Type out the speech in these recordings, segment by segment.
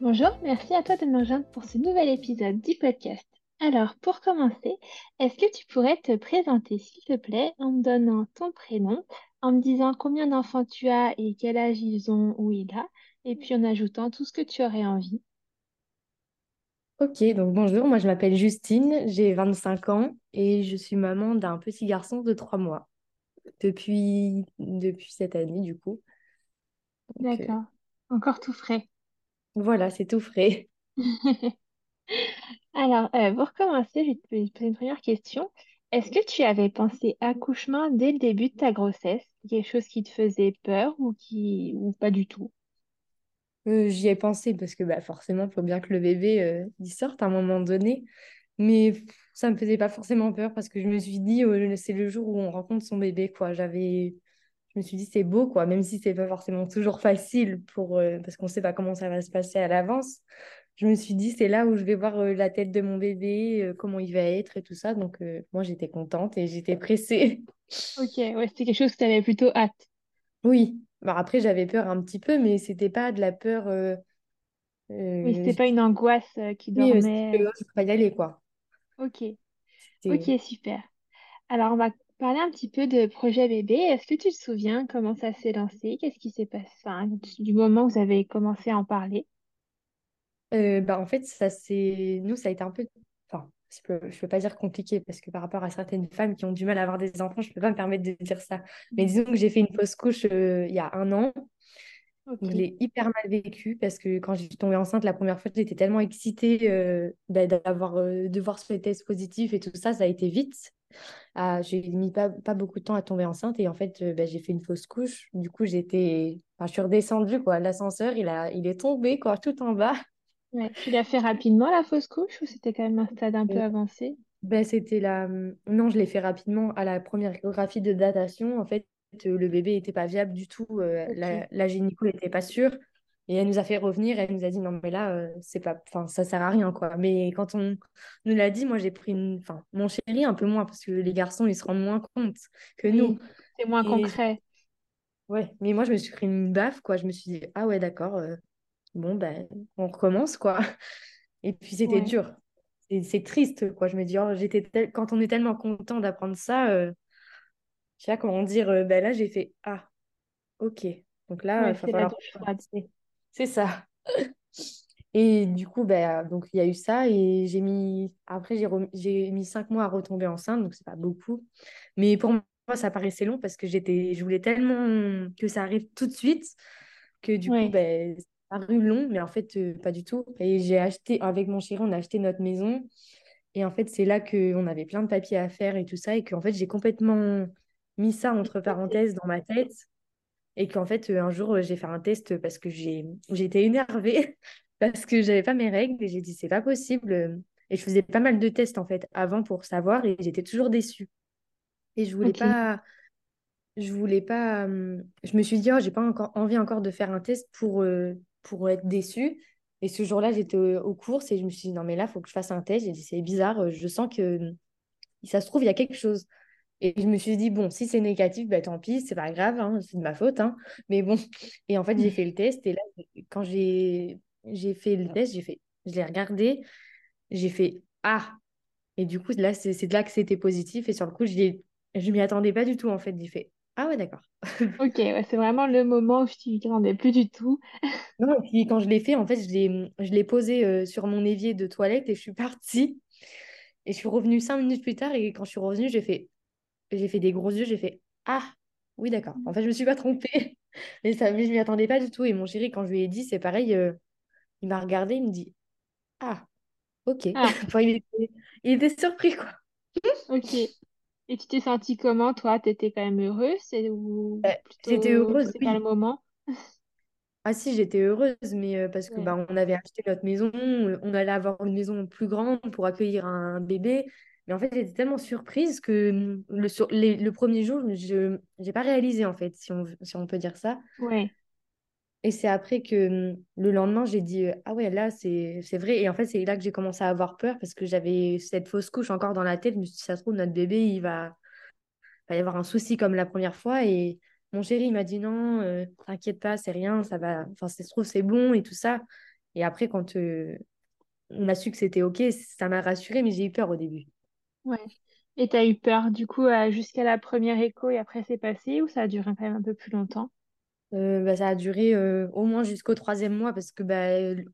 Bonjour, merci à toi de me rejoindre pour ce nouvel épisode du podcast. Alors, pour commencer, est-ce que tu pourrais te présenter, s'il te plaît, en me donnant ton prénom, en me disant combien d'enfants tu as et quel âge ils ont ou il a, et puis en ajoutant tout ce que tu aurais envie? Ok, donc bonjour, moi je m'appelle Justine, j'ai 25 ans et je suis maman d'un petit garçon de 3 mois depuis, depuis cette année du coup. Euh, D'accord, encore tout frais. Voilà, c'est tout frais. Alors, euh, pour commencer, je vais te poser une première question. Est-ce que tu avais pensé accouchement dès le début de ta grossesse? Quelque chose qui te faisait peur ou qui ou pas du tout? Euh, j'y ai pensé parce que bah, forcément, il faut bien que le bébé euh, il sorte à un moment donné. Mais ça me faisait pas forcément peur parce que je me suis dit, c'est le jour où on rencontre son bébé, quoi. J'avais je me suis dit, c'est beau, quoi, même si c'est pas forcément toujours facile pour, euh, parce qu'on sait pas comment ça va se passer à l'avance. Je me suis dit, c'est là où je vais voir euh, la tête de mon bébé, euh, comment il va être et tout ça. Donc, moi, j'étais contente et j'étais pressée. Ok, ouais, c'était quelque chose que tu avais plutôt hâte. Oui, bah, après, j'avais peur un petit peu, mais c'était pas de la peur. Oui, c'était pas une angoisse qui Oui, dormait. je peux pas y aller, quoi. Ok, ok, super. Alors, on va parler un petit peu de projet bébé. Est-ce que tu te souviens comment ça s'est lancé? Qu'est-ce qui s'est passé? Enfin, du moment où vous avez commencé à en parler? Euh, bah, en fait, ça c'est nous, ça a été un peu. Enfin, je peux, je peux pas dire compliqué parce que par rapport à certaines femmes qui ont du mal à avoir des enfants, je peux pas me permettre de dire ça. Mais disons que j'ai fait une fausse couche euh, il y a un an. Je l'ai hyper mal vécu parce que quand j'ai tombée enceinte la première fois, j'étais tellement excitée euh, bah, d'avoir de voir ce test positif et tout ça, ça a été vite. Ah, j'ai mis pas, pas beaucoup de temps à tomber enceinte et en fait, euh, bah, j'ai fait une fausse couche. Du coup, j'étais, enfin, je suis redescendue quoi. L'ascenseur, il a, il est tombé quoi, tout en bas. Ouais. Tu l'as fait rapidement la fausse couche ou c'était quand même un stade un peu avancé? Ben, c'était la... Non, je l'ai fait rapidement à la première échographie de datation. En fait, euh, le bébé n'était pas viable du tout. Euh, la, la gynéco n'était pas sûre. Et elle nous a fait revenir, elle nous a dit non mais là euh, c'est pas enfin ça sert à rien quoi. Mais quand on nous l'a dit, moi j'ai pris une enfin mon chéri un peu moins parce que les garçons ils se rendent moins compte que nous. C'est moins concret. Ouais, mais moi je me suis pris une baffe quoi, je me suis dit ah ouais d'accord euh, bon ben on recommence quoi. Et puis c'était dur. C'est triste quoi, je me dis oh, j'étais quand on est tellement content d'apprendre ça euh... je sais pas comment dire ben là j'ai fait ah OK. Donc là, il va falloir c'est ça. Et du coup, bah, donc il y a eu ça et j'ai mis après j'ai mis cinq mois à retomber enceinte, donc c'est pas beaucoup. Mais pour moi, ça paraissait long parce que j'étais, je voulais tellement que ça arrive tout de suite que du coup, ben, ça a paru long, mais en fait euh, pas du tout. Et j'ai acheté avec mon chéri, on a acheté notre maison et en fait c'est là que on avait plein de papiers à faire et tout ça et qu'en fait j'ai complètement mis ça entre parenthèses dans ma tête et qu'en fait, un jour, j'ai fait un test parce que j'ai été énervée parce que j'avais pas mes règles et j'ai dit, c'est pas possible. Et je faisais pas mal de tests en fait avant pour savoir et j'étais toujours déçue. Et je voulais pas. Je voulais pas. Je me suis dit, oh, j'ai pas encore envie encore de faire un test pour, euh, pour être déçue. Et ce jour-là, j'étais aux courses et je me suis dit, non, mais là, il faut que je fasse un test. J'ai dit, c'est bizarre, je sens que ça se trouve, il y a quelque chose. Et je me suis dit, bon, si c'est négatif, bah, tant pis, c'est pas grave, hein, c'est de ma faute. Hein. Mais bon, et en fait, j'ai fait le test. Et là, quand j'ai fait le test, j'ai fait, je l'ai regardé, j'ai fait Ah Et du coup, là, c'est de là que c'était positif. Et sur le coup, je ne m'y attendais pas du tout, en fait. J'ai fait Ah ouais, d'accord. ok, ouais, c'est vraiment le moment où je t'y attendais plus du tout. non, et puis quand je l'ai fait, en fait, je l'ai posé euh, sur mon évier de toilette et je suis partie. Et je suis revenue cinq minutes plus tard. Et quand je suis revenue, j'ai fait j'ai fait des gros yeux, j'ai fait Ah, oui, d'accord. En fait, je me suis pas trompée. Mais ça, je m'y attendais pas du tout. Et mon chéri, quand je lui ai dit, c'est pareil, euh, il m'a regardé, il me dit Ah, ok. Ah. il, était, surpris, quoi. ok. Et tu t'es sentie comment, toi? Tu étais quand même heureuse ou J'étais heureuse. C'est pas le moment? Ah si, j'étais heureuse, mais euh, parce que Ouais. bah, on avait acheté notre maison, euh, on allait avoir une maison plus grande pour accueillir un bébé. Mais en fait, j'étais tellement surprise que hum, le, sur- les- le premier jour, je n'ai pas réalisé, en fait, si on, si on peut dire ça. Ouais. Et c'est après que hum, le lendemain, j'ai dit, euh, ah ouais, là, c'est vrai. Et en fait, c'est là que j'ai commencé à avoir peur parce que j'avais cette fausse couche encore dans la tête. Je me suis dit, ça se trouve, notre bébé, il va, va y avoir un souci comme la première fois. Et mon chéri, il m'a dit non, euh, t'inquiète pas, c'est rien, ça va. Enfin, ça se trouve, c'est bon et tout ça. Et après, quand euh, on a su que c'était OK, ça m'a rassurée, mais j'ai eu peur au début. Ouais. Et t'as eu peur du coup euh, jusqu'à la première écho et après c'est passé ou ça a duré quand même un peu plus longtemps? Euh, bah, ça a duré euh, au moins jusqu'au troisième mois parce que bah,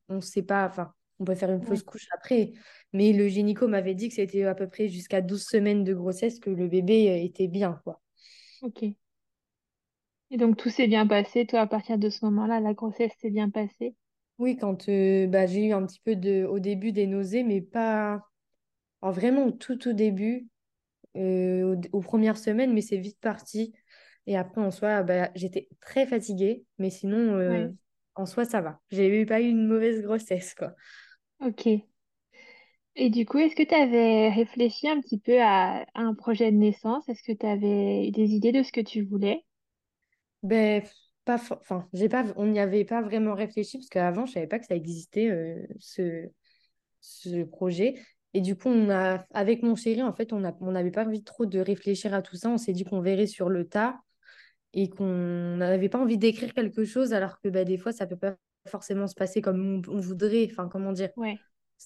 on ne sait pas, enfin, on peut faire une Ouais. fausse couche après. Mais le gynéco m'avait dit que c'était à peu près jusqu'à 12 semaines de grossesse que le bébé euh, était bien, quoi. Ok. Et donc tout s'est bien passé, toi à partir de ce moment-là, la grossesse s'est bien passée? Oui, quand euh, bah, j'ai eu un petit peu de, au début des nausées, mais pas alors, vraiment tout au début. euh, aux, aux premières semaines, mais c'est vite parti. Et après, en soi, bah, j'étais très fatiguée, mais sinon, euh, Ouais. en soi, ça va. J'ai eu pas eu une mauvaise grossesse, quoi. Ok. Et du coup, est-ce que tu avais réfléchi un petit peu à, à un projet de naissance? Est-ce que tu avais eu des idées de ce que tu voulais? Ben, pas, enfin, j'ai pas, on n'y avait pas vraiment réfléchi, parce qu'avant, je savais pas que ça existait, euh, ce, ce projet. Et du coup, on a, avec mon chéri, en fait, on a, on n'avait pas envie trop de réfléchir à tout ça. On s'est dit qu'on verrait sur le tas. et qu'on n'avait pas envie d'écrire quelque chose alors que bah, des fois ça peut pas forcément se passer comme on, on voudrait enfin comment dire? Ouais.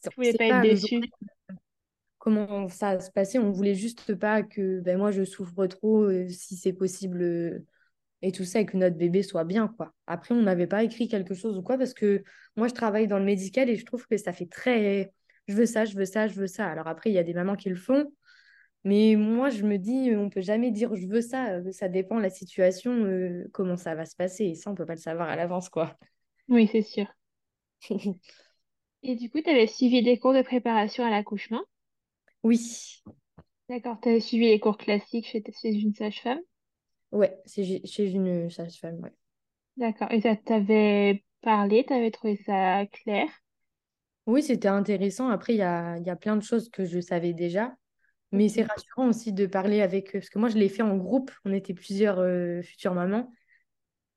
Tu voulais pas être déçue? comment ça se passait on voulait juste pas que ben moi je souffre trop euh, si c'est possible euh, et tout ça et que notre bébé soit bien quoi après on n'avait pas écrit quelque chose ou quoi parce que moi je travaille dans le médical et je trouve que ça fait très je veux ça je veux ça je veux ça alors après il y a des mamans qui le font mais moi, je me dis, on peut jamais dire je veux ça. euh, Ça dépend de la situation, euh, comment ça va se passer. Et ça, on peut pas le savoir à l'avance, quoi. Oui, c'est sûr. Et du coup, tu avais suivi des cours de préparation à l'accouchement? Oui, D'accord, tu avais suivi les cours classiques chez, chez une sage-femme? ouais, c'est chez une sage-femme, ouais. D'accord. Et ça t'avait parlé, t'avais trouvé ça clair? Oui, c'était intéressant. Après, il y a, y a plein de choses que je savais déjà. Mais c'est rassurant aussi de parler avec eux. Parce que moi, je l'ai fait en groupe. On était plusieurs euh, futures mamans.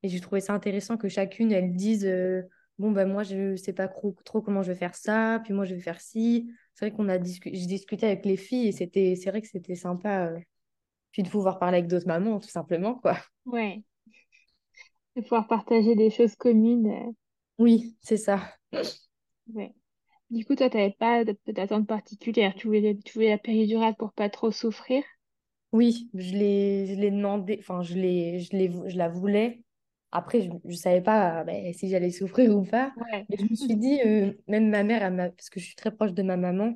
Et j'ai trouvé ça intéressant que chacune, elle dise euh, Bon, ben moi, je sais pas trop, trop comment je vais faire ça. Puis moi, je vais faire ci. C'est vrai qu'on a discu- j'ai discuté avec les filles et c'était, c'est vrai que c'était sympa. euh, puis de pouvoir parler avec d'autres mamans, tout simplement, quoi. Ouais. De pouvoir partager des choses communes. Oui, c'est ça. ouais. Du coup, toi, t'avais pas de- d'attente particulière. Tu voulais, tu voulais la péridurale pour pas trop souffrir? Oui, je l'ai, je l'ai demandé, enfin, je l'ai, je l'ai, je la voulais. Après, je ne savais pas ben, si j'allais souffrir ou pas. Ouais. Mais je me suis dit, euh, même ma mère, elle m'a- parce que je suis très proche de ma maman,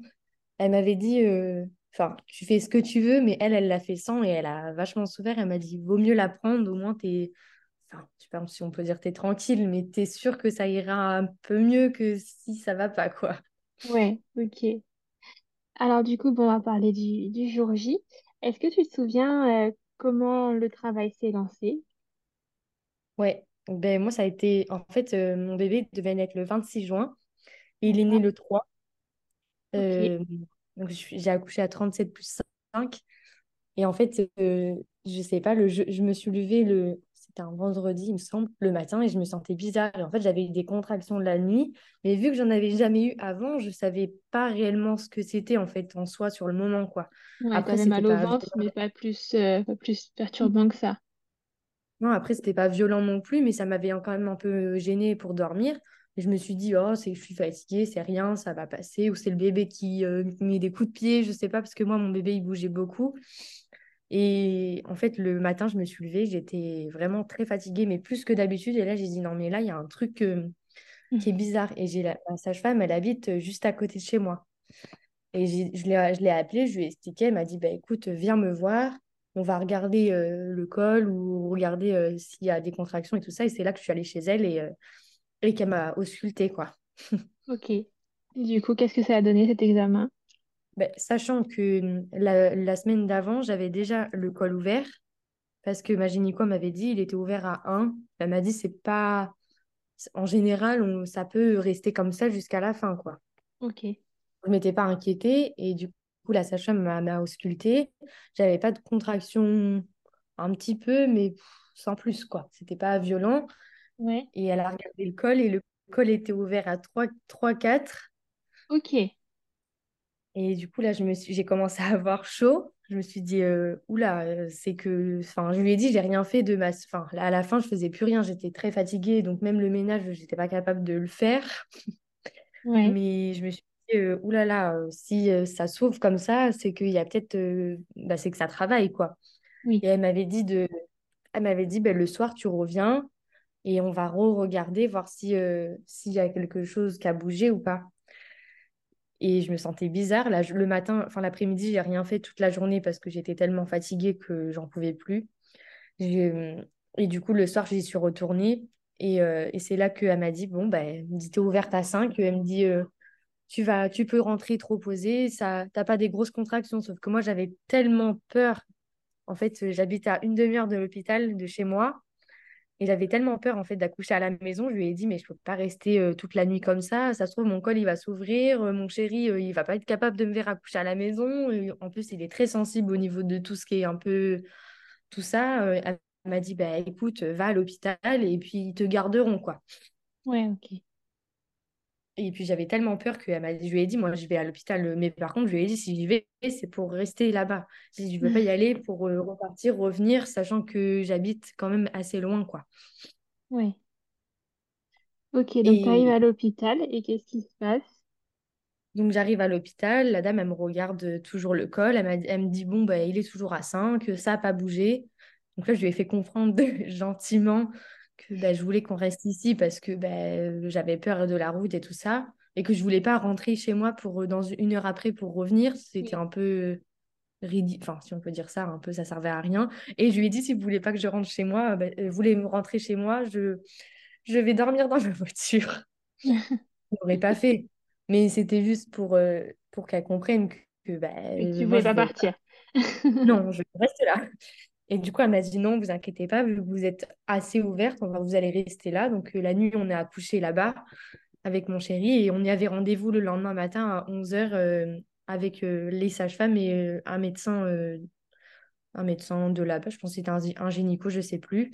elle m'avait dit, euh, enfin, tu fais ce que tu veux, mais elle, elle l'a fait sans et elle a vachement souffert. Elle m'a dit, vaut mieux la prendre, au moins t'es, enfin, je sais pas si on peut dire t'es tranquille, mais t'es sûr que ça ira un peu mieux que si ça va pas, quoi. Ouais, ok. Alors du coup, bon, on va parler du, du jour J. Est-ce que tu te souviens euh, comment le travail s'est lancé? Ouais, ben moi, ça a été, en fait, euh, mon bébé devait naître le 26 juin et il est né D'accord. le 3. Ok. Euh, donc, j'ai accouché à 37 plus 5. Et en fait, je sais pas, le, je, je me suis levée, le, c'était un vendredi, il me semble, le matin, et je me sentais bizarre. Et en fait, j'avais eu des contractions de la nuit. Mais vu que j'en avais jamais eu avant, je savais pas réellement ce que c'était, en fait, en soi, sur le moment, quoi. Ouais, Après, c'était mal au pas ventre, mais pas plus, euh, pas plus perturbant que ça. Non, après, c'était pas violent non plus, mais ça m'avait quand même un peu gênée pour dormir. Et je me suis dit, oh, c'est je suis fatiguée, c'est rien, ça va passer. Ou c'est le bébé qui euh, met des coups de pied, je sais pas, parce que moi, mon bébé, il bougeait beaucoup. Et en fait, le matin, je me suis levée, j'étais vraiment très fatiguée, mais plus que d'habitude. Et là, j'ai dit, non, mais là, il y a un truc euh, qui est bizarre. Et j'ai la, la sage-femme, elle habite euh, juste à côté de chez moi. Et j'ai- je l'ai, je l'ai appelée, je lui ai expliqué, elle m'a dit, bah, écoute, viens me voir, on va regarder euh, le col ou regarder euh, s'il y a des contractions et tout ça. Et c'est là que je suis allée chez elle et, et qu'elle m'a auscultée, quoi. Ok. Du coup, qu'est-ce que ça a donné cet examen? Ben, sachant que hum, la, la semaine d'avant, j'avais déjà le col ouvert, parce que ma gynéco m'avait dit il était ouvert à un Elle m'a dit c'est pas en général, ça peut rester comme ça jusqu'à la fin, quoi. Ok. Je ne m'étais pas inquiétée et du coup, la sage-femme m'a auscultée. J'avais pas de contraction un petit peu, mais sans plus, quoi. C'était pas violent. Ouais. Et elle a regardé le col et le col était ouvert à 3-4. Ok. Et du coup, là, je me suis... j'ai commencé à avoir chaud. Je me suis dit, euh, oula, euh, c'est que. Enfin, je lui ai dit, j'ai rien fait de ma. Enfin, à la fin, je faisais plus rien. J'étais très fatiguée. Donc, même le ménage, j'étais pas capable de le faire. Ouais. Mais je me suis dit, euh, oulala, euh, si ça s'ouvre comme ça, c'est qu'il y a peut-être. Bah, c'est que ça travaille, quoi. Oui. Et elle m'avait dit, de... elle m'avait dit ben, le soir, tu reviens et on va re-regarder, voir si, s'il y a quelque chose qui a bougé ou pas. Et je me sentais bizarre. Là, le matin, enfin l'après-midi, j'ai rien fait toute la journée parce que j'étais tellement fatiguée que j'en pouvais plus. Et du coup, le soir, j'y suis retournée. Et, euh, et c'est là qu'elle m'a dit, bon, ben, dit, t'es ouverte à 5. Elle me dit, euh, tu, vas, tu peux rentrer trop posée, ça, t'as pas des grosses contractions. Sauf que moi, j'avais tellement peur. En fait, j'habite à une demi-heure de l'hôpital de chez moi. Et j'avais tellement peur en fait d'accoucher à la maison, je lui ai dit mais je peux pas rester toute la nuit comme ça, ça se trouve mon col il va s'ouvrir, mon chéri euh, il va pas être capable de me faire accoucher à la maison, en plus il est très sensible au niveau de tout ce qui est un peu tout ça, elle m'a dit bah écoute, va à l'hôpital et puis ils te garderont quoi. Ouais, OK. Et puis j'avais tellement peur que je lui ai dit, moi je vais à l'hôpital, mais par contre je lui ai dit, si j'y vais, c'est pour rester là-bas. Je ne veux pas y aller pour euh, repartir, revenir, sachant que j'habite quand même assez loin, quoi. Oui. Ok, donc tu arrives à l'hôpital et qu'est-ce qui se passe? Donc j'arrive à l'hôpital, la dame, elle me regarde toujours le col, elle, elle me dit, bon, bah, il est toujours à 5, ça n'a pas bougé. Donc là, je lui ai fait comprendre gentiment que bah, je voulais qu'on reste ici parce que bah, j'avais peur de la route et tout ça, et que je voulais pas rentrer chez moi pour dans une heure après pour revenir. C'était un peu ridicule, enfin si on peut dire ça, un peu ça servait à rien. Et je lui ai dit si vous voulez pas que je rentre chez moi, bah, vous voulez me rentrer chez moi, je je vais dormir dans ma voiture. je l'aurais pas fait, mais c'était juste pour euh, pour qu'elle comprenne que, que bah, tu voulais pas partir. non, je reste là. Et du coup, elle m'a dit non, vous inquiétez pas, vous êtes assez ouverte, vous allez rester là. Donc euh, la nuit, on est accouché là-bas avec mon chéri et on y avait rendez-vous le lendemain matin à 11h euh, avec euh, les sages-femmes et un médecin un médecin de là-bas, je pense que c'était un, un, gynéco, je sais plus.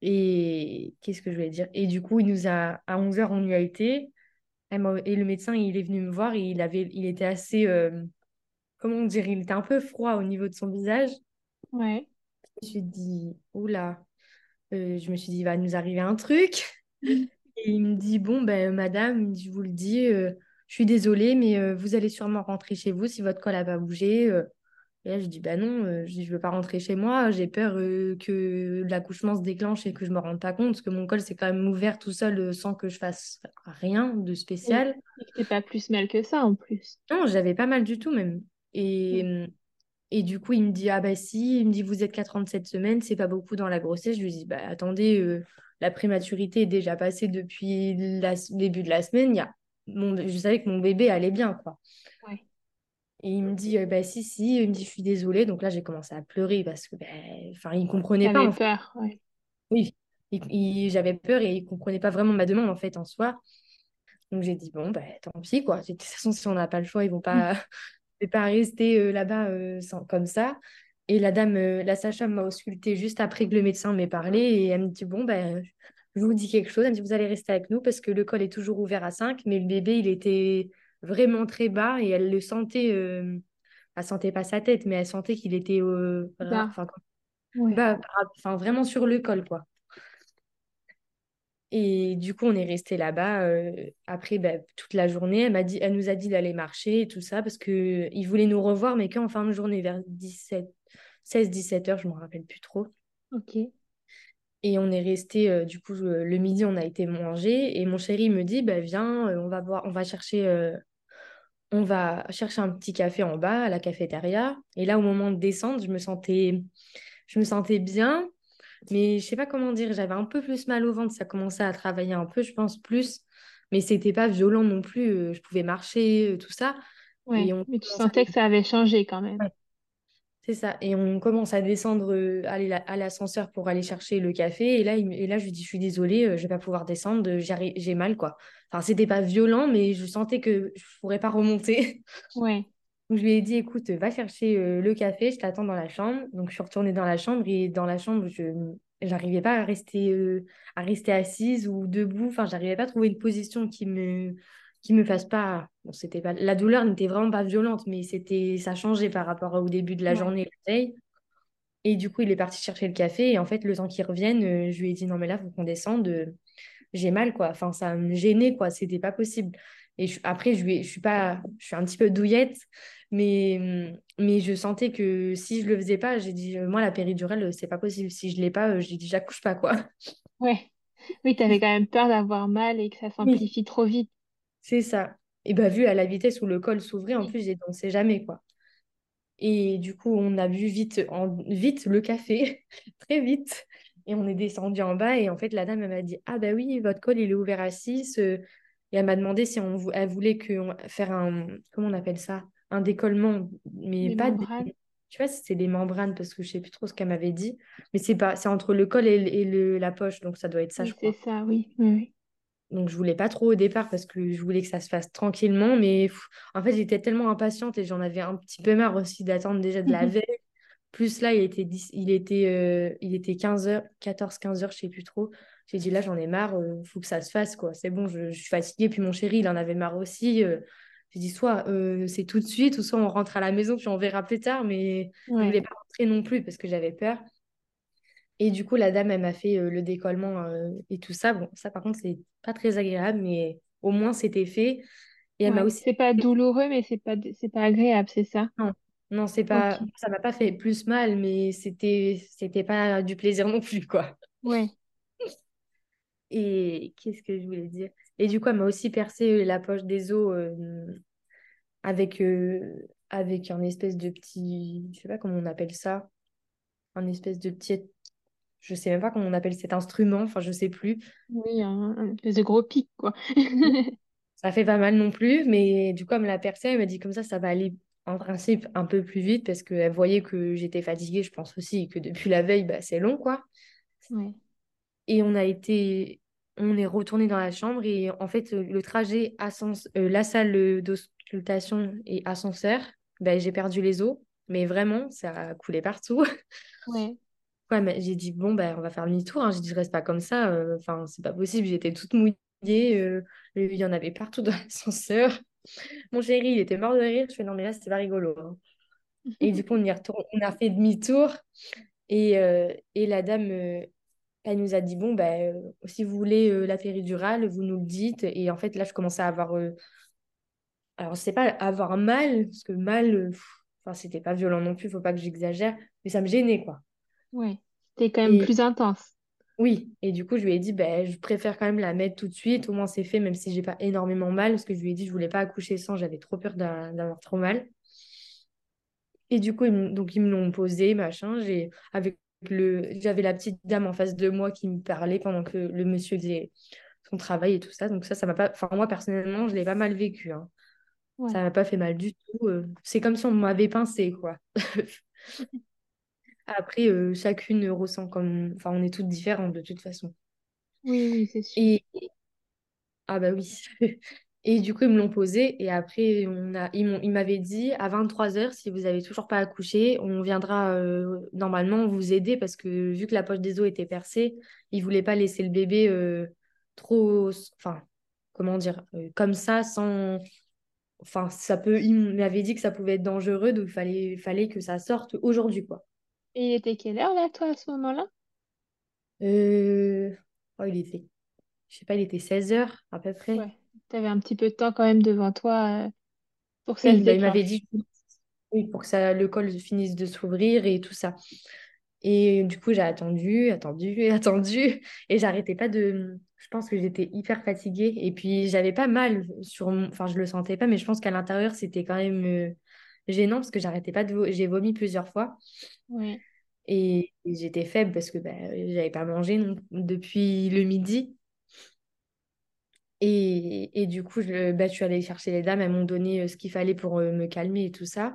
Et qu'est-ce que je voulais dire? Et du coup, il nous a à 11h on y a été. Et le médecin, il est venu me voir et il avait il était assez comment dire, il était un peu froid au niveau de son visage. Ouais. Je me suis dit, oula, euh, je me suis dit, il va nous arriver un truc. Et il me dit, bon, ben, madame, je vous le dis, euh, je suis désolée, mais euh, vous allez sûrement rentrer chez vous si votre col n'a pas bougé. Et là, je dis, bah non, je ne veux pas rentrer chez moi. J'ai peur que l'accouchement se déclenche et que je ne me rende pas compte, parce que mon col s'est quand même ouvert tout seul sans que je fasse rien de spécial. Et que pas plus mal que ça en plus. Non, j'avais pas mal du tout même. Et, et du coup, il me dit, ah bah si, il me dit, vous êtes qu'à 37 semaines, c'est pas beaucoup dans la grossesse. Je lui dis, bah attendez, euh, la prématurité est déjà passée depuis le début de la semaine. Il y a... je savais que mon bébé allait bien, quoi. Et il me dit, euh, bah si, si, il me dit, je suis désolée. Donc là, j'ai commencé à pleurer parce que, bah, enfin, il comprenait pas. peur, Oui, j'avais peur et il comprenait pas vraiment ma demande, en fait, en soi. Donc j'ai dit, bon, bah tant pis, quoi. De toute façon, si on n'a pas le choix, ils vont pas... vais pas rester euh, là-bas euh, comme ça. Et la dame, euh, la sage-femme m'a ausculté juste après que le médecin m'ait parlé et elle me dit Bon, ben, je vous dis quelque chose. Elle me dit Vous allez rester avec nous parce que le col est toujours ouvert à 5, mais le bébé, il était vraiment très bas et elle le sentait. elle sentait pas sa tête, mais elle sentait qu'il était enfin, vraiment sur le col, quoi. Et du coup, on est resté là-bas. Euh, après, bah, toute la journée, elle, m'a dit, elle nous a dit d'aller marcher et tout ça parce qu'il voulait nous revoir, mais qu'en fin de journée, vers 17, 16-17 heures, je ne me rappelle plus trop. Ok. Et on est resté, euh, du coup, le midi, on a été manger. Et mon chéri me dit, bah, viens, euh, on va voir, on va chercher, on va chercher un petit café en bas, à la cafétéria. Et là, au moment de descendre, je me sentais, je me sentais bien. Mais je sais pas comment dire, j'avais un peu plus mal au ventre, ça commençait à travailler un peu, je pense, plus. Mais c'était pas violent non plus, euh, je pouvais marcher, euh, tout ça. Ouais, mais tu sentais que ça avait changé quand même. C'est ça. Et on commence à descendre euh, aller à l'ascenseur pour aller chercher le café. Et là, et là je lui dis, je suis désolée, euh, je vais pas pouvoir descendre, j'ai mal, quoi. Enfin, c'était pas violent, mais je sentais que je pourrais pas remonter. Ouais. Donc, je lui ai dit, écoute, va chercher euh, le café, je t'attends dans la chambre. Donc, je suis retournée dans la chambre et dans la chambre, je n'arrivais pas à rester, à rester assise ou debout. Enfin, j'arrivais pas à trouver une position qui me, qui me fasse pas. Bon, c'était pas la douleur n'était vraiment pas violente, mais c'était ça changeait par rapport au début de la journée la veille. Et du coup, il est parti chercher le café. Et en fait, le temps qu'il revienne, euh, je lui ai dit non mais là, faut qu'on descende. Euh, j'ai mal quoi. Enfin, ça me gênait quoi. C'était pas possible. Et après, je, lui je suis pas, je suis un petit peu douillette, mais mais je sentais que si je le faisais pas, j'ai dit moi la péridurale, c'est pas possible. Si je l'ai pas, euh, j'ai dit j'accouche pas quoi. Ouais. Oui, tu avais quand même peur d'avoir mal et que ça s'amplifie trop vite. C'est ça. Et bah, vu à la vitesse où le col s'ouvrait, en plus, j'ai on sait jamais, quoi. Et du coup, on a vu vite, en, vite le café, très vite. Et on est descendu en bas. Et en fait, la dame, elle m'a dit Ah, bah oui, votre col, il est ouvert à 6. Euh. Et elle m'a demandé si on, elle voulait que faire un. Comment on appelle ça? Un décollement. Mais pas. tu vois, c'est des membranes, parce que je sais plus trop ce qu'elle m'avait dit. Mais c'est pas, c'est entre le col et, le, la poche. Donc, ça doit être ça, je crois. C'est ça, oui. oui, oui. Donc, je voulais pas trop au départ parce que je voulais que ça se fasse tranquillement. Mais en fait, j'étais tellement impatiente et j'en avais un petit peu marre aussi d'attendre déjà de la veille. Plus là, il était, il était, euh, il était 15h, 14-15h, je sais plus trop. J'ai dit là, j'en ai marre, il euh, faut que ça se fasse. quoi. C'est bon, je, suis fatiguée. Puis mon chéri, il en avait marre aussi. Euh. J'ai dit soit c'est tout de suite, ou soit on rentre à la maison, puis on verra plus tard. Mais je ne voulais pas rentrer non plus parce que j'avais peur. Et du coup, la dame, elle m'a fait euh, le décollement euh, et tout ça. Bon, ça, par contre, c'est pas très agréable, mais au moins, c'était fait. Et elle m'a aussi. C'est pas douloureux, mais c'est pas, c'est pas agréable, c'est ça? Non, non, c'est pas. Ça m'a pas fait plus mal, mais c'était, c'était pas du plaisir non plus, quoi. Ouais. Et qu'est-ce que je voulais dire? Et du coup, elle m'a aussi percé la poche des os euh, avec, avec un espèce de petit. Je sais pas comment on appelle ça. Un espèce de petit je sais même pas comment on appelle cet instrument, enfin je sais plus. Oui, un, espèce de gros pic, quoi. ça fait pas mal non plus, mais du coup, comme la personne m'a dit comme ça, ça va aller en principe un peu plus vite parce qu'elle voyait que j'étais fatiguée, je pense aussi, et que depuis la veille, bah, c'est long, quoi. Et on a été, on est retourné dans la chambre et en fait, le trajet. Euh, la salle d'auscultation et ascenseur, bah, j'ai perdu les os, mais vraiment, ça a coulé partout. Ouais. Ouais, j'ai dit, bon, ben, on va faire demi-tour. Hein. J'ai dit, je reste pas comme ça. Euh, enfin, c'est pas possible. J'étais toute mouillée. Euh, il y en avait partout dans l'ascenseur. Mon chéri, il était mort de rire. Je fais, non, mais là, c'était pas rigolo. Hein. Et du coup, on, y retourne, on a fait demi-tour. Et, euh, et la dame, elle nous a dit, bon, ben, si vous voulez la péridurale, vous nous le dites. Et en fait, là, je commençais à avoir. Alors, je sais pas, avoir mal, parce que mal, enfin, c'était pas violent non plus, faut pas que j'exagère, mais ça me gênait, quoi. Ouais, c'était quand même plus intense. Oui, et du coup, je lui ai dit, ben, je préfère quand même la mettre tout de suite, au moins c'est fait, même si j'ai pas énormément mal, parce que je lui ai dit, je voulais pas accoucher sans, j'avais trop peur d'avoir trop mal. Et du coup, ils donc ils me l'ont posé, machin, j'ai avec le j'avais la petite dame en face de moi qui me parlait pendant que le monsieur faisait son travail et tout ça. Donc ça, ça m'a pas enfin moi personnellement, je l'ai pas mal vécu hein. Ça m'a pas fait mal du tout, euh. c'est comme si on m'avait pincé quoi. Après, euh, chacune ressent comme. Enfin, on est toutes différentes de toute façon. Oui, oui, c'est sûr. Et. Ah, bah oui. Et du coup, ils me l'ont posé. Et après, on a... ils m'avaient dit à 23h, si vous n'avez toujours pas accouché, on viendra euh, normalement vous aider parce que vu que la poche des os était percée, ils ne voulaient pas laisser le bébé euh, trop. Enfin, comment dire Comme ça, sans. Enfin, ça peut. Ils m'avaient dit que ça pouvait être dangereux, donc il fallait, fallait que ça sorte aujourd'hui, quoi. Et il était quelle heure là, toi, à ce moment-là? Euh... Oh, il était, je sais pas, il était 16 heures à peu près. Ouais. Tu avais un petit peu de temps quand même devant toi euh, pour que ça se bah, il m'avait dit oui, pour que ça, le col finisse de s'ouvrir et tout ça. Et du coup, j'ai attendu, attendu, attendu. Et j'arrêtais pas de. Je pense que j'étais hyper fatiguée. Et puis, j'avais pas mal sur. Enfin, je le sentais pas, mais je pense qu'à l'intérieur, c'était quand même euh, gênant parce que j'arrêtais pas de. J'ai vomi plusieurs fois. Et, j'étais faible parce que bah, j'avais pas mangé depuis le midi. Et, et du coup, je, bah, je suis allée chercher les dames, elles m'ont donné ce qu'il fallait pour me calmer et tout ça.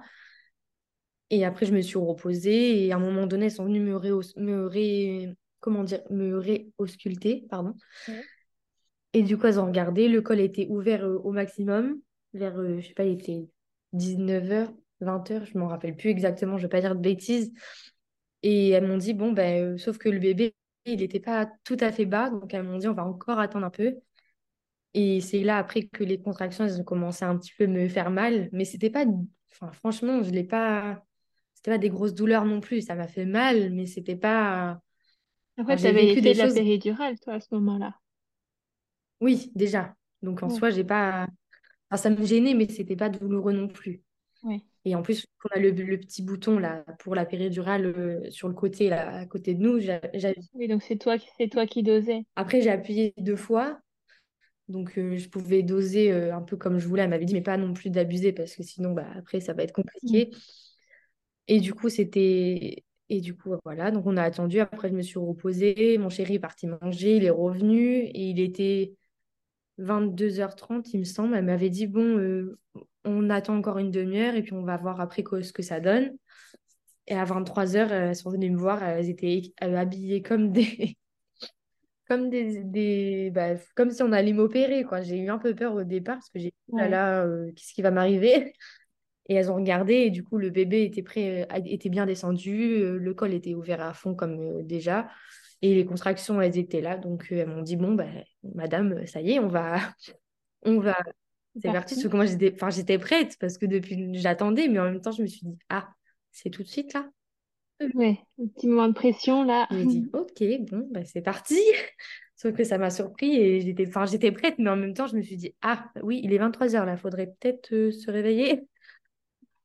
Et après, je me suis reposée et à un moment donné, elles sont venues me, me ré... comment dire, me réausculter, pardon. Et du coup, elles ont regardé, le col était ouvert euh, au maximum, vers, euh, je sais pas, il était 19h, 20h, je m'en rappelle plus exactement, je vais pas dire de bêtises. Et elles m'ont dit, bon, ben, euh, sauf que le bébé, il n'était pas tout à fait bas, donc elles m'ont dit, on va encore attendre un peu. Et c'est là, après, que les contractions, elles ont commencé un petit peu me faire mal, mais c'était pas, enfin, franchement, je l'ai pas, c'était pas des grosses douleurs non plus, ça m'a fait mal, mais c'était pas... Fait, tu avais fait de la péridurale, toi, à ce moment-là. Oui, déjà. Donc, en soi, j'ai pas... Enfin, ça me gênait, mais c'était pas douloureux non plus. Et en plus, on a le, petit bouton là pour la péridurale euh, sur le côté là, à côté de nous. Oui, donc c'est toi, c'est toi qui dosais. Après, j'ai appuyé deux fois. Donc, euh, je pouvais doser euh, un peu comme je voulais. Elle m'avait dit, mais pas non plus d'abuser parce que sinon, bah, après, ça va être compliqué. Mm. Et du coup, c'était. Et du coup, voilà. Donc, on a attendu. Après, je me suis reposée. Mon chéri est parti manger. Il est revenu et il était 22h30, il me semble. Elle m'avait dit, bon, on attend encore une demi-heure et puis on va voir après ce que ça donne. Et à 23h, elles sont venues me voir, elles étaient euh, habillées comme des. Comme des, des bah, comme si on allait m'opérer quoi. J'ai eu un peu peur au départ parce que j'ai dit oh là là euh, qu'est-ce qui va m'arriver? Et elles ont regardé et du coup le bébé était prêt euh, était bien descendu le col était ouvert à fond comme déjà et les contractions elles étaient là. Donc elles m'ont dit bon bah, madame ça y est on va on va c'est parti, parce que moi j'étais, enfin, j'étais prête parce que depuis j'attendais, mais en même temps je me suis dit ah c'est tout de suite là. Ouais, un petit moment de pression là. J'ai dit ok bon bah, c'est parti. Sauf que ça m'a surpris et j'étais, enfin j'étais prête, mais en même temps je me suis dit ah oui il est 23 heures là, faudrait peut-être euh, se réveiller.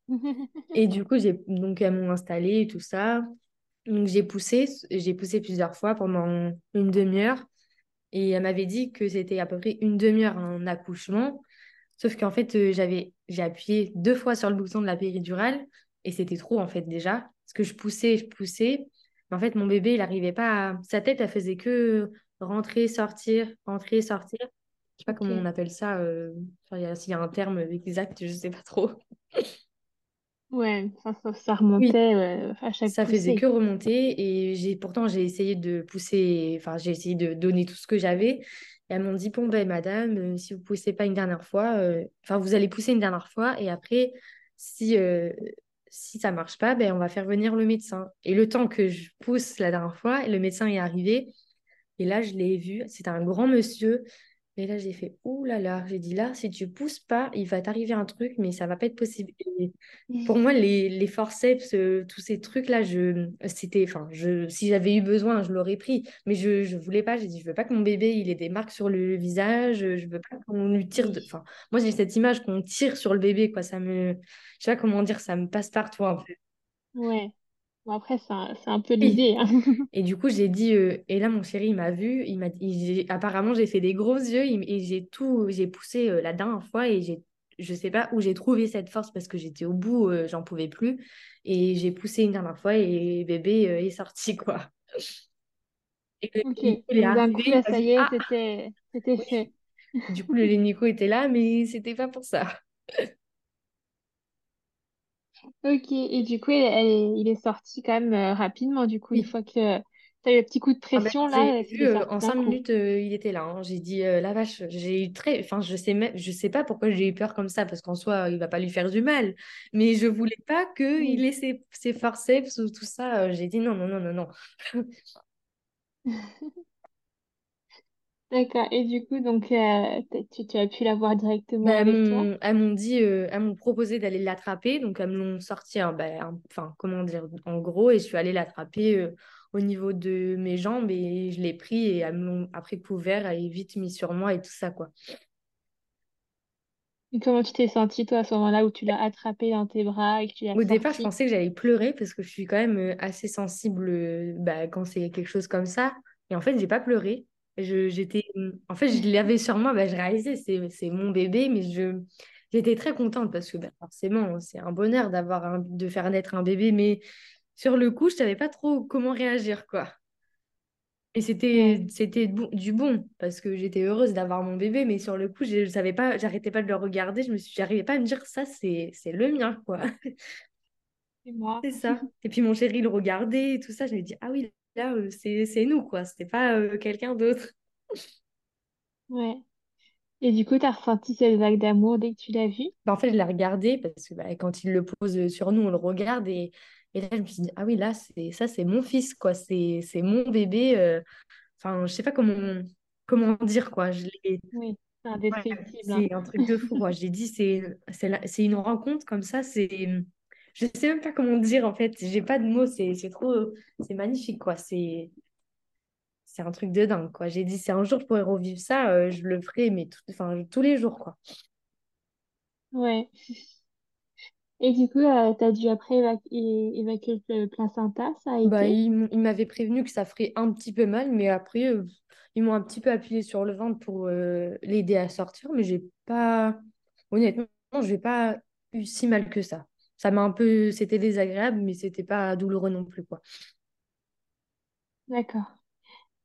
et du coup j'ai donc elles m'ont installé et tout ça. Donc j'ai poussé, j'ai poussé plusieurs fois pendant une demi-heure. Et elle m'avait dit que c'était à peu près une demi-heure un accouchement Sauf qu'en fait, euh, j'avais, j'ai appuyé deux fois sur le bouton de la péridurale et c'était trop en fait déjà. Parce que je poussais, je poussais. Mais en fait, mon bébé, il n'arrivait pas à... Sa tête, elle faisait que rentrer, sortir, rentrer, sortir. Je sais pas comment on appelle ça. Euh... S'il y, a un terme exact, je sais pas trop. Ouais, ça, ça, remontait euh, à chaque Ça faisait que remonter et j'ai pourtant j'ai essayé de pousser, enfin j'ai essayé de donner tout ce que j'avais et elles m'ont dit, bon, ben, madame, euh, si vous ne poussez pas une dernière fois, euh, enfin, vous allez pousser une dernière fois et après, si, euh, si ça marche pas, ben, on va faire venir le médecin. Et le temps que je pousse la dernière fois, le médecin est arrivé. Et là, je l'ai vu. C'était un grand monsieur. Et là, j'ai fait, ouh là là, j'ai dit là, si tu pousses pas, il va t'arriver un truc, mais ça va pas être possible. pour moi, les, les forceps, euh, tous ces trucs-là, je, c'était, enfin, je, si j'avais eu besoin, je l'aurais pris, mais je, je voulais pas. J'ai dit, je veux pas que mon bébé, il ait des marques sur le visage, je veux pas qu'on lui tire de, enfin, moi, j'ai cette image qu'on tire sur le bébé, quoi, ça me, je sais pas comment dire, ça me passe partout, un peu. Ouais après, c'est un, peu l'idée. Hein. Et du coup, j'ai dit, euh, et là, mon chéri, il m'a vu, il m'a apparemment, j'ai fait des gros yeux et j'ai tout, j'ai poussé euh, la dernière fois et j'ai, je sais pas où j'ai trouvé cette force parce que j'étais au bout, euh, j'en pouvais plus. Et j'ai poussé une dernière fois et bébé est sorti, quoi. Et d'un coup, là, ça y est, ah! c'était fait. Du coup, le lénico était là, mais c'était pas pour ça. Ok, et du coup, il est sorti quand même euh, rapidement, du coup, une fois que tu as eu le petit coup de ah ben, pression là. Euh, en cinq minutes, euh, il était là. Hein. J'ai dit, la vache, j'ai eu très. Enfin, je sais même... je sais pas pourquoi j'ai eu peur comme ça, parce qu'en soi, il va pas lui faire du mal. Mais je voulais pas qu'il ait ses, ses forceps ou tout ça. J'ai dit non, non, non, non, non. D'accord. Et du coup, donc, euh, tu, tu as pu la voir directement bah, avec toi? elles m'ont dit, euh, elles m'ont proposé d'aller l'attraper, donc elles me l'ont sorti, hein, bah, enfin, comment dire, en gros, et je suis allée l'attraper euh, au niveau de mes jambes et je l'ai pris et elles me l'ont après couvert et vite mis sur moi et tout ça, quoi. Et comment tu t'es sentie, toi, à ce moment-là où tu l'as attrapé dans tes bras et que tu l'as Au départ, je pensais que j'allais pleurer parce que je suis quand même assez sensible bah, quand c'est quelque chose comme ça. Et en fait, j'ai pas pleuré. J'étais, en fait, je l'avais sur moi, bah, je réalisais, c'est mon bébé, mais je, j'étais très contente parce que bah, forcément, c'est un bonheur d'avoir de faire naître un bébé, mais sur le coup, je savais pas trop comment réagir, quoi. Et c'était, c'était du bon parce que j'étais heureuse d'avoir mon bébé, mais sur le coup, je, je savais pas, j'arrêtais pas de le regarder, je me suis, j'arrivais pas à me dire ça, c'est, c'est le mien, quoi. C'est moi. C'est ça. Et puis mon chéri le regardait et tout ça. Je me dis, ah oui, là, euh, c'est nous, quoi. C'était pas euh, quelqu'un d'autre. Ouais. Et du coup, tu as ressenti cette vague d'amour dès que tu l'as vu? Bah, en fait, je l'ai regardé parce que bah, quand il le pose sur nous, on le regarde. Et, et là, je me suis dit, ah oui, là, ça, c'est mon fils, quoi. C'est mon bébé. euh. Enfin, je sais pas comment, comment dire, quoi. Je Oui, c'est Ouais, indescriptible, hein. c'est un truc de fou, quoi. J'ai dit, c'est une rencontre comme ça, c'est... Je sais même pas comment dire, en fait. J'ai pas de mots, c'est c'est trop... C'est magnifique, quoi. C'est c'est un truc de dingue, quoi. J'ai dit, si un jour je pourrais revivre ça, euh, je le ferais, mais tout- enfin, tous les jours, quoi. Ouais. Et du coup, tu as dû après évac- é- évacuer le placenta, ça a Bah, été? ils m'ont- ils m'avaient prévenu que ça ferait un petit peu mal, mais après, euh, ils m'ont un petit peu appuyé sur le ventre pour euh, l'aider à sortir, mais j'ai pas... Honnêtement, j'ai pas eu si mal que ça. Ça m'a un peu... C'était désagréable, mais c'était pas douloureux non plus, quoi. D'accord.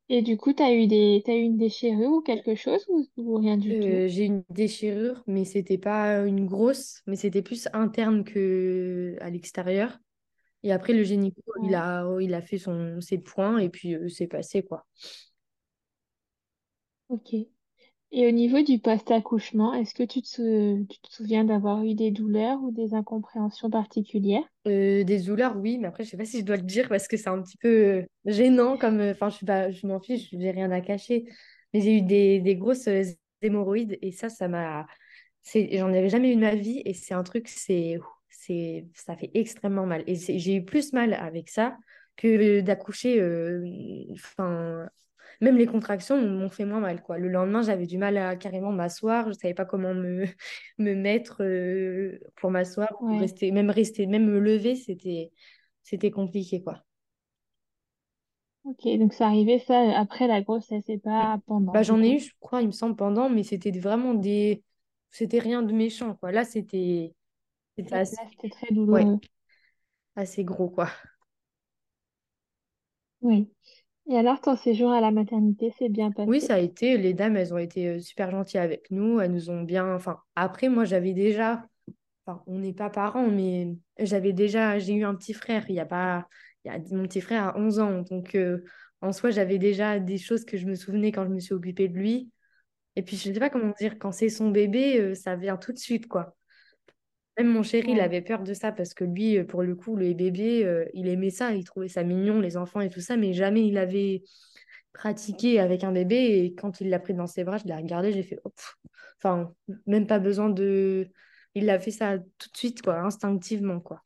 Et du coup, tu as eu des, t'as eu une déchirure ou quelque chose ou, ou rien du tout? Euh, j'ai une déchirure, mais c'était pas une grosse, mais c'était plus interne que à l'extérieur. Et après, le gynéco, il a, il a fait son, ses points et puis euh, c'est passé, quoi. Ok. Et au niveau du post-accouchement, est-ce que tu te, tu te souviens d'avoir eu des douleurs ou des incompréhensions particulières? Euh, des douleurs, oui, mais après, je sais pas si je dois le dire parce que c'est un petit peu euh, gênant, comme, euh, enfin, je suis pas, je m'en fiche, j'ai rien à cacher. Mais j'ai eu des, des grosses hémorroïdes et ça, ça m'a, j'en avais jamais eu de ma vie et c'est un truc, c'est, ça fait extrêmement mal. Et j'ai eu plus mal avec ça que d'accoucher, même les contractions m'ont fait moins mal, quoi. Le lendemain, j'avais du mal à carrément m'asseoir, je savais pas comment me, me mettre euh, pour m'asseoir, Ouais. rester, même rester, même me lever, c'était, c'était compliqué, quoi. Ok, donc ça arrivait ça après la grossesse et pas pendant Bah, j'en ai eu, je crois, il me semble, pendant, mais c'était vraiment des... C'était rien de méchant, quoi. Là, c'était c'était assez... très Ouais, douloureux. assez gros, quoi. Oui. Et alors, ton séjour à la maternité s'est bien Oui, passé? ça a été, les dames, elles ont été euh, super gentilles avec nous, elles nous ont bien... Enfin, après, moi, j'avais déjà... On n'est pas parents, mais j'avais déjà... J'ai eu un petit frère, il y a pas... Il y a... Mon petit frère a 11 ans, donc euh, en soi, j'avais déjà des choses que je me souvenais quand je me suis occupée de lui. Et puis, je sais pas comment dire, quand c'est son bébé, euh, ça vient tout de suite, quoi. Même mon chéri, il avait peur de ça parce que lui, euh, pour le coup, les bébés, euh, il aimait ça, il trouvait ça mignon, les enfants et tout ça, mais jamais il avait pratiqué avec un bébé. Et quand il l'a pris dans ses bras, je l'ai regardé, j'ai fait, oh, enfin, même pas besoin de. Il a fait ça tout de suite, quoi, instinctivement, quoi.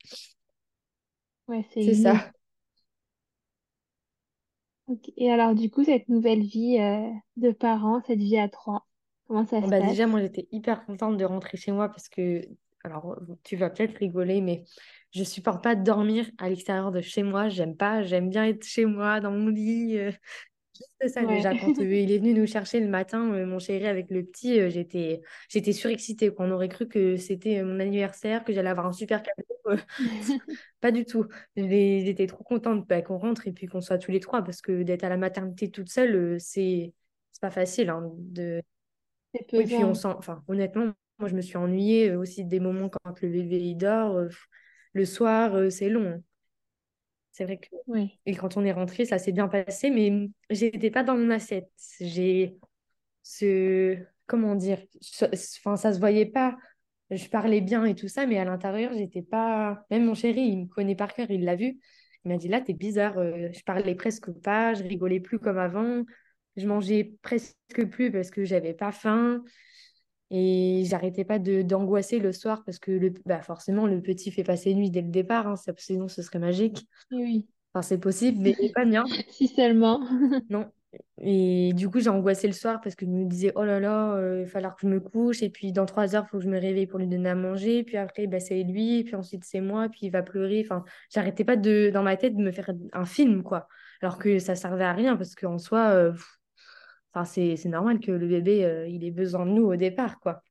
ouais, c'est ça. Ok. Et alors, du coup, cette nouvelle vie euh, de parents, cette vie à trois, comment ça Bon, se bah, passe? déjà, moi, j'étais hyper contente de rentrer chez moi parce que, alors, tu vas peut-être rigoler, mais je supporte pas de dormir à l'extérieur de chez moi. J'aime pas, j'aime bien être chez moi, dans mon lit. euh, C'est ça Ouais. déjà, quand euh, il est venu nous chercher le matin, euh, mon chéri avec le petit, euh, j'étais j'étais surexcitée. quoi. On aurait cru que c'était euh, mon anniversaire, que j'allais avoir un super cadeau. euh, pas du tout. J'étais trop contente bah, qu'on rentre et puis qu'on soit tous les trois parce que d'être à la maternité toute seule, euh, c'est c'est pas facile. hein, de... Oui, puis on sent, enfin, honnêtement, moi je me suis ennuyée euh, aussi des moments quand le bébé il dort. euh, le soir, euh, c'est long. C'est vrai que Oui. et quand on est rentré, ça s'est bien passé, mais j'étais pas dans mon assiette. J'ai ce comment dire enfin ça se voyait pas je parlais bien et tout ça mais à l'intérieur j'étais pas même mon chéri il me connaît par cœur il l'a vu il m'a dit là t'es bizarre je parlais presque pas je rigolais plus comme avant je mangeais presque plus parce que j'avais pas faim et j'arrêtais pas d'angoisser le soir parce que le bah forcément le petit fait passer nuit dès le départ hein, sinon ce serait magique Oui. enfin c'est possible mais pas bien Si seulement. Non. Et du coup, j'ai angoissé le soir parce que je me disais, oh là là, euh, il va falloir que je me couche. Et puis, dans trois heures, il faut que je me réveille pour lui donner à manger. Puis après, bah, c'est lui. Et puis ensuite, c'est moi. Puis il va pleurer. Enfin, j'arrêtais pas de, dans ma tête de me faire un film, quoi. Alors que ça servait à rien parce qu'en soi, euh, pff, enfin, c'est, normal que le bébé, euh, il ait besoin de nous au départ, quoi.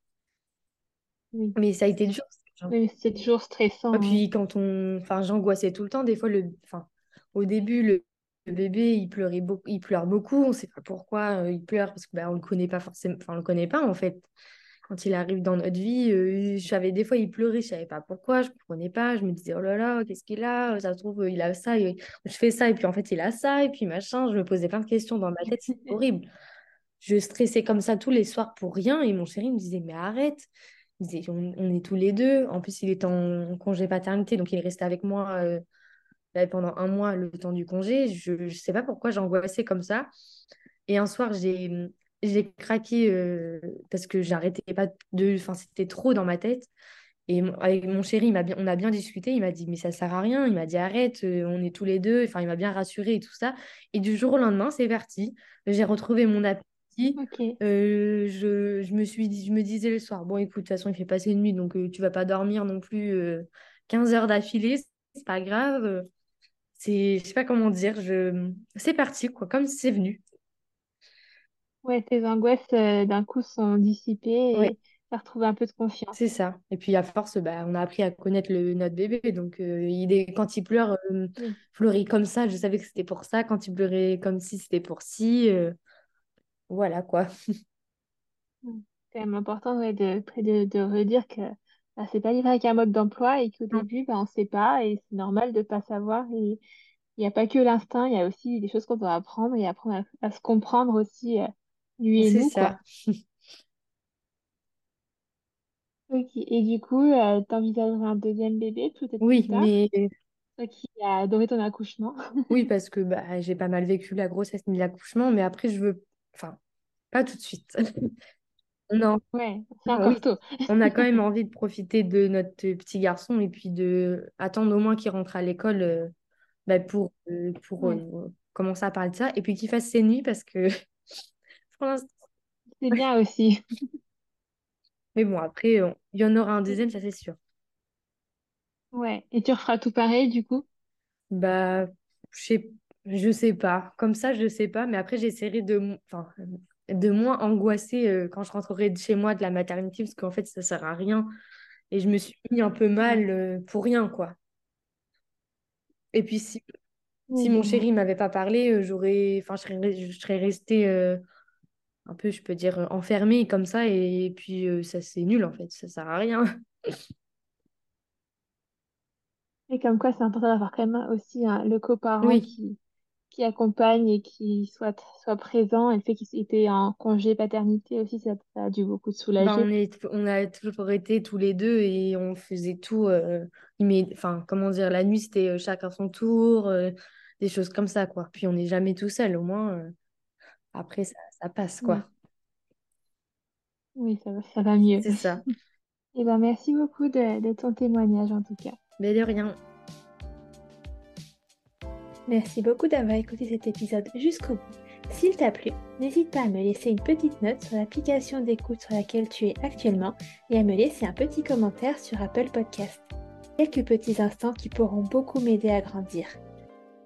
Oui. Mais ça a été dur. Oui, c'est toujours Et stressant. hein. puis quand on, enfin, j'angoissais tout le temps. Des fois, le, enfin, au début, le, le bébé, il pleurait beaucoup, il pleure beaucoup. On sait pas pourquoi euh, il pleure parce que bah, on le connaît pas forcément, enfin, on le connaît pas en fait. Quand il arrive dans notre vie, euh, je des fois, il pleurait, je savais pas pourquoi, je comprenais pas, je me disais, oh là là, qu'est-ce qu'il a Ça se trouve, il a ça, je fais ça, et puis en fait, il a ça, et puis machin, je me posais plein de questions dans ma tête, c'est horrible. Je stressais comme ça tous les soirs pour rien, et mon chéri me disait, mais arrête. Il disait, on, est tous les deux. En plus, il est en congé paternité, donc il est resté avec moi euh, pendant un mois le temps du congé. Je ne sais pas pourquoi j'angoissais comme ça. Et un soir, j'ai j'ai craqué euh, parce que j'arrêtais pas de. Enfin, c'était trop dans ma tête. Et avec mon chéri, il bien, on a bien discuté. Il m'a dit, mais ça sert à rien. Il m'a dit, arrête, euh, on est tous les deux. Enfin, il m'a bien rassuré et tout ça. Et du jour au lendemain, c'est parti. J'ai retrouvé mon appétit. Euh, je, je, me suis dit, je me disais le soir, bon, écoute, de toute façon, il fait passer une nuit, donc tu vas pas dormir non plus 15 heures d'affilée. C'est pas grave. C'est, je sais pas comment dire. Je... C'est parti, quoi, comme c'est venu. Ouais, tes angoisses euh, d'un coup sont dissipées et tu as retrouvé un peu de confiance. c'est ça. Et puis à force, bah, on a appris à connaître le, notre bébé. Donc euh, il est, quand il pleure, euh, fleurit comme ça, je savais que c'était pour ça. Quand il pleurait comme si, c'était pour si. voilà quoi. C'est quand même important de, de, de redire que bah, c'est pas livré avec un mode d'emploi et qu'au début, bah, on ne sait pas et c'est normal de ne pas savoir. Et il n'y a pas que l'instinct, il y a aussi des choses qu'on doit apprendre et apprendre à, se comprendre aussi lui et nous, quoi. ça. Ok. Et du coup, euh, t'envisagerais un deuxième bébé peut-être Oui, mais Toi qui as adoré ton accouchement. oui, parce que bah, j'ai pas mal vécu la grossesse ni l'accouchement, mais après, je veux. Enfin, pas tout de suite. Non, Ouais, c'est encore tôt. on a quand même envie de profiter de notre petit garçon et puis de attendre au moins qu'il rentre à l'école euh, bah, pour, euh, pour commencer à parler de ça et puis qu'il fasse ses nuits parce que C'est bien aussi. Mais bon, après, il y en aura un deuxième, ça c'est sûr. Ouais. Et tu referas tout pareil du coup? Bah, je sais, je sais pas. Comme ça, je sais pas. Mais après, j'essaierai de, enfin, de moins angoisser euh, quand je rentrerai de chez moi de la maternité, parce qu'en fait, ça sert à rien. Et je me suis mis un peu mal euh, pour rien, quoi. Et puis, si, si mon chéri m'avait pas parlé, euh, j'aurais, enfin, je serais, je serais restée un peu, je peux dire, enfermé comme ça. Et, puis, euh, ça, c'est nul, en fait. Ça sert à rien. Et comme quoi, c'est important d'avoir quand même aussi le coparent qui, qui accompagne et qui soit, soit présent. Et le fait qu'il était en congé paternité aussi, ça, a dû beaucoup te ben, on est, on a toujours été tous les deux et on faisait tout. Euh, enfin, comment dire, la nuit, c'était euh, chacun son tour, des choses comme ça, quoi. Puis on n'est jamais tout seul, au moins. après, ça, ça passe, quoi. Oui, ça, va- ça va mieux. C'est ça. Et eh ben, merci beaucoup de, de ton témoignage en tout cas. Mais de rien. Merci beaucoup d'avoir écouté cet épisode jusqu'au bout. S'il t'a plu, n'hésite pas à me laisser une petite note sur l'application d'écoute sur laquelle tu es actuellement et à me laisser un petit commentaire sur Apple Podcast. Quelques petits instants qui pourront beaucoup m'aider à grandir.